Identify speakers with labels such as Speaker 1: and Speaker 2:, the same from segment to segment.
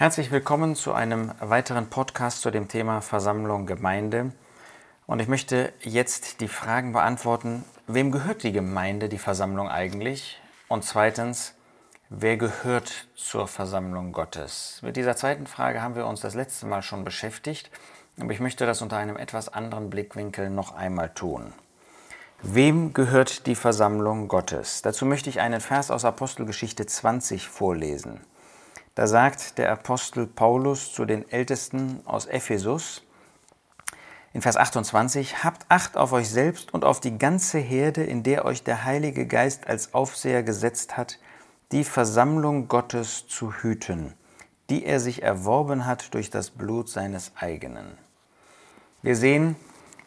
Speaker 1: Herzlich willkommen zu einem weiteren Podcast zu dem Thema Versammlung Gemeinde. Und ich möchte jetzt die Fragen beantworten, wem gehört die Gemeinde, die Versammlung eigentlich? Und zweitens, wer gehört zur Versammlung Gottes? Mit dieser zweiten Frage haben wir uns das letzte Mal schon beschäftigt, aber ich möchte das unter einem etwas anderen Blickwinkel noch einmal tun. Wem gehört die Versammlung Gottes? Dazu möchte ich einen Vers aus Apostelgeschichte 20 vorlesen. Da sagt der Apostel Paulus zu den Ältesten aus Ephesus in Vers 28, Habt Acht auf euch selbst und auf die ganze Herde, in der euch der Heilige Geist als Aufseher gesetzt hat, die Versammlung Gottes zu hüten, die er sich erworben hat durch das Blut seines eigenen. Wir sehen,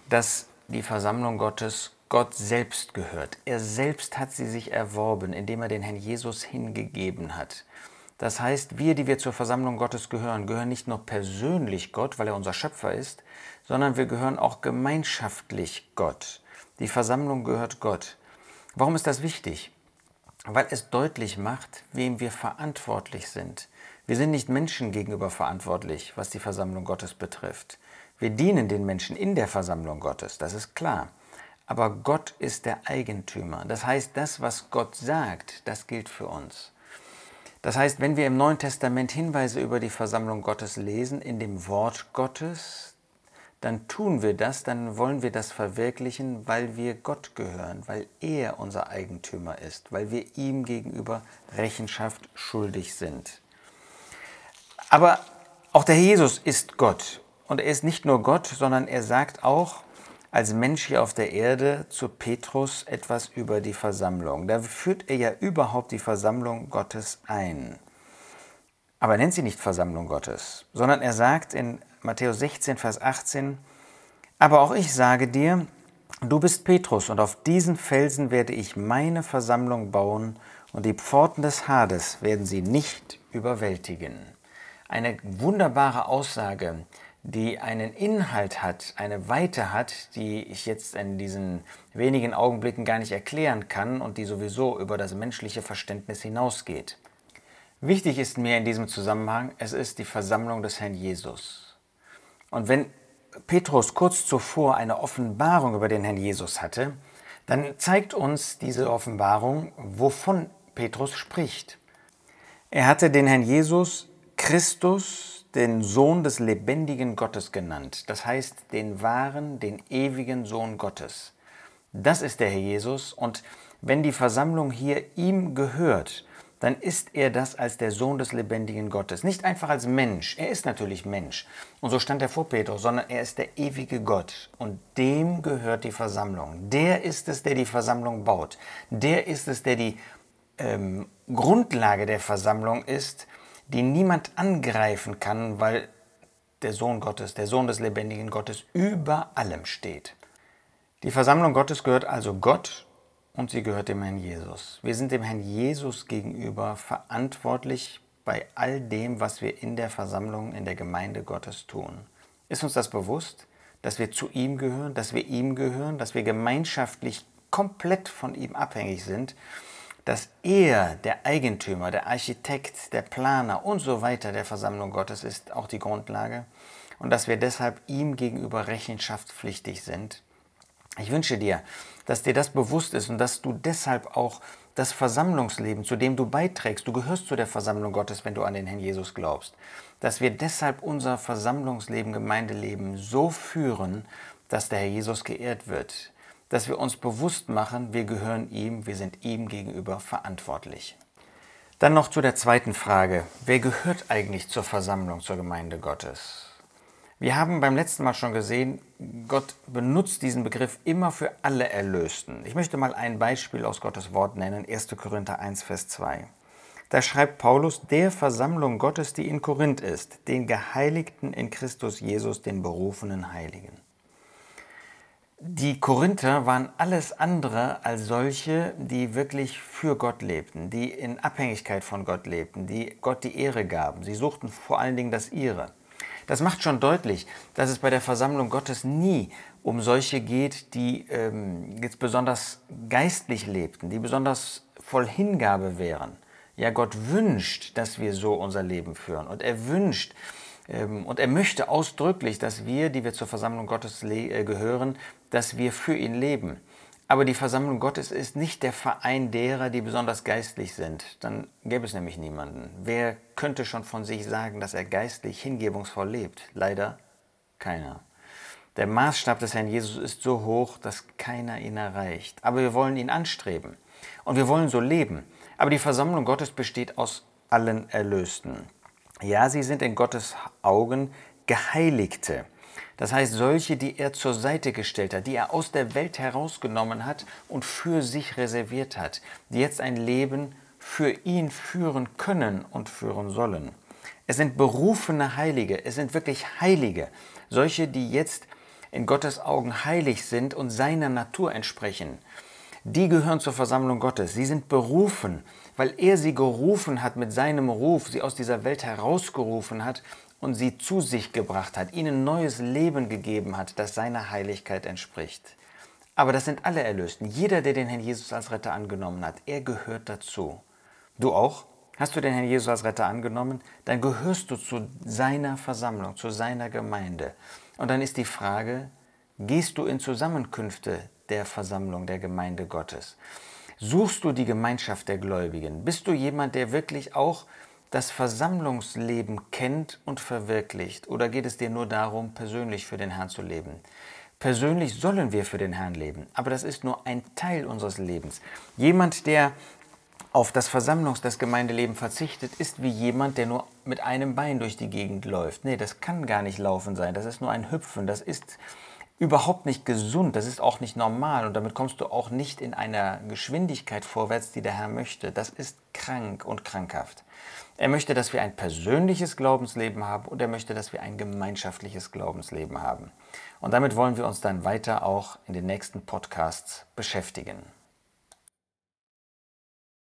Speaker 1: dass die Versammlung Gottes Gott selbst gehört. Er selbst hat sie sich erworben, indem er den Herrn Jesus hingegeben hat. Das heißt, wir, die wir zur Versammlung Gottes gehören, gehören nicht nur persönlich Gott, weil er unser Schöpfer ist, sondern wir gehören auch gemeinschaftlich Gott. Die Versammlung gehört Gott. Warum ist das wichtig? Weil es deutlich macht, wem wir verantwortlich sind. Wir sind nicht Menschen gegenüber verantwortlich, was die Versammlung Gottes betrifft. Wir dienen den Menschen in der Versammlung Gottes, das ist klar. Aber Gott ist der Eigentümer. Das heißt, das, was Gott sagt, das gilt für uns. Das heißt, wenn wir im Neuen Testament Hinweise über die Versammlung Gottes lesen, in dem Wort Gottes, dann tun wir das, dann wollen wir das verwirklichen, weil wir Gott gehören, weil er unser Eigentümer ist, weil wir ihm gegenüber Rechenschaft schuldig sind. Aber auch der Jesus ist Gott. Und er ist nicht nur Gott, sondern er sagt auch, als Mensch hier auf der Erde zu Petrus etwas über die Versammlung. Da führt er ja überhaupt die Versammlung Gottes ein. Aber er nennt sie nicht Versammlung Gottes, sondern er sagt in Matthäus 16, Vers 18, aber auch ich sage dir, du bist Petrus und auf diesen Felsen werde ich meine Versammlung bauen und die Pforten des Hades werden sie nicht überwältigen. Eine wunderbare Aussage, die einen Inhalt hat, eine Weite hat, die ich jetzt in diesen wenigen Augenblicken gar nicht erklären kann und die sowieso über das menschliche Verständnis hinausgeht. Wichtig ist mir in diesem Zusammenhang, es ist die Versammlung des Herrn Jesus. Und wenn Petrus kurz zuvor eine Offenbarung über den Herrn Jesus hatte, dann zeigt uns diese Offenbarung, wovon Petrus spricht. Er hatte den Herrn Jesus Christus den Sohn des lebendigen Gottes genannt, das heißt den wahren, den ewigen Sohn Gottes. Das ist der Herr Jesus und wenn die Versammlung hier ihm gehört, dann ist er das als der Sohn des lebendigen Gottes. Nicht einfach als Mensch, er ist natürlich Mensch. Und so stand er vor Petrus, sondern er ist der ewige Gott. Und dem gehört die Versammlung. Der ist es, der die Versammlung baut. Der ist es, der die ähm, Grundlage der Versammlung ist, die niemand angreifen kann, weil der Sohn Gottes, der Sohn des lebendigen Gottes über allem steht. Die Versammlung Gottes gehört also Gott und sie gehört dem Herrn Jesus. Wir sind dem Herrn Jesus gegenüber verantwortlich bei all dem, was wir in der Versammlung, in der Gemeinde Gottes tun. Ist uns das bewusst, dass wir zu ihm gehören, dass wir ihm gehören, dass wir gemeinschaftlich komplett von ihm abhängig sind dass er der Eigentümer, der Architekt, der Planer und so weiter der Versammlung Gottes ist, auch die Grundlage, und dass wir deshalb ihm gegenüber rechenschaftspflichtig sind. Ich wünsche dir, dass dir das bewusst ist und dass du deshalb auch das Versammlungsleben, zu dem du beiträgst, du gehörst zu der Versammlung Gottes, wenn du an den Herrn Jesus glaubst, dass wir deshalb unser Versammlungsleben, Gemeindeleben so führen, dass der Herr Jesus geehrt wird, dass wir uns bewusst machen, wir gehören ihm, wir sind ihm gegenüber verantwortlich. Dann noch zu der zweiten Frage, wer gehört eigentlich zur Versammlung, zur Gemeinde Gottes? Wir haben beim letzten Mal schon gesehen, Gott benutzt diesen Begriff immer für alle Erlösten. Ich möchte mal ein Beispiel aus Gottes Wort nennen, 1. Korinther 1, Vers 2. Da schreibt Paulus, der Versammlung Gottes, die in Korinth ist, den Geheiligten in Christus Jesus, den berufenen Heiligen. Die Korinther waren alles andere als solche, die wirklich für Gott lebten, die in Abhängigkeit von Gott lebten, die Gott die Ehre gaben. Sie suchten vor allen Dingen das ihre. Das macht schon deutlich, dass es bei der Versammlung Gottes nie um solche geht, die ähm, jetzt besonders geistlich lebten, die besonders voll Hingabe wären. Ja, Gott wünscht, dass wir so unser Leben führen. Und er wünscht und er möchte ausdrücklich, dass wir, die wir zur Versammlung Gottes äh, gehören, dass wir für ihn leben. Aber die Versammlung Gottes ist nicht der Verein derer, die besonders geistlich sind. Dann gäbe es nämlich niemanden. Wer könnte schon von sich sagen, dass er geistlich hingebungsvoll lebt? Leider keiner. Der Maßstab des Herrn Jesus ist so hoch, dass keiner ihn erreicht. Aber wir wollen ihn anstreben. Und wir wollen so leben. Aber die Versammlung Gottes besteht aus allen Erlösten. Ja, sie sind in Gottes Augen Geheiligte. Das heißt, solche, die er zur Seite gestellt hat, die er aus der Welt herausgenommen hat und für sich reserviert hat, die jetzt ein Leben für ihn führen können und führen sollen. Es sind berufene Heilige, es sind wirklich Heilige, solche, die jetzt in Gottes Augen heilig sind und seiner Natur entsprechen die gehören zur Versammlung Gottes. Sie sind berufen, weil er sie gerufen hat mit seinem Ruf, sie aus dieser Welt herausgerufen hat und sie zu sich gebracht hat, ihnen neues Leben gegeben hat, das seiner Heiligkeit entspricht. Aber das sind alle Erlösten. Jeder, der den Herrn Jesus als Retter angenommen hat, er gehört dazu. Du auch? Hast du den Herrn Jesus als Retter angenommen? Dann gehörst du zu seiner Versammlung, zu seiner Gemeinde. Und dann ist die Frage, gehst du in Zusammenkünfte, der Versammlung der Gemeinde Gottes? Suchst du die Gemeinschaft der Gläubigen? Bist du jemand, der wirklich auch das Versammlungsleben kennt und verwirklicht? Oder geht es dir nur darum, persönlich für den Herrn zu leben? Persönlich sollen wir für den Herrn leben, aber das ist nur ein Teil unseres Lebens. Jemand, der auf das Versammlungs-, das Gemeindeleben verzichtet, ist wie jemand, der nur mit einem Bein durch die Gegend läuft. Nee, das kann gar nicht laufen sein. Das ist nur ein Hüpfen. Das ist überhaupt nicht gesund, das ist auch nicht normal und damit kommst du auch nicht in einer Geschwindigkeit vorwärts, die der Herr möchte. Das ist krank und krankhaft. Er möchte, dass wir ein persönliches Glaubensleben haben und er möchte, dass wir ein gemeinschaftliches Glaubensleben haben. Und damit wollen wir uns dann weiter auch in den nächsten Podcasts beschäftigen.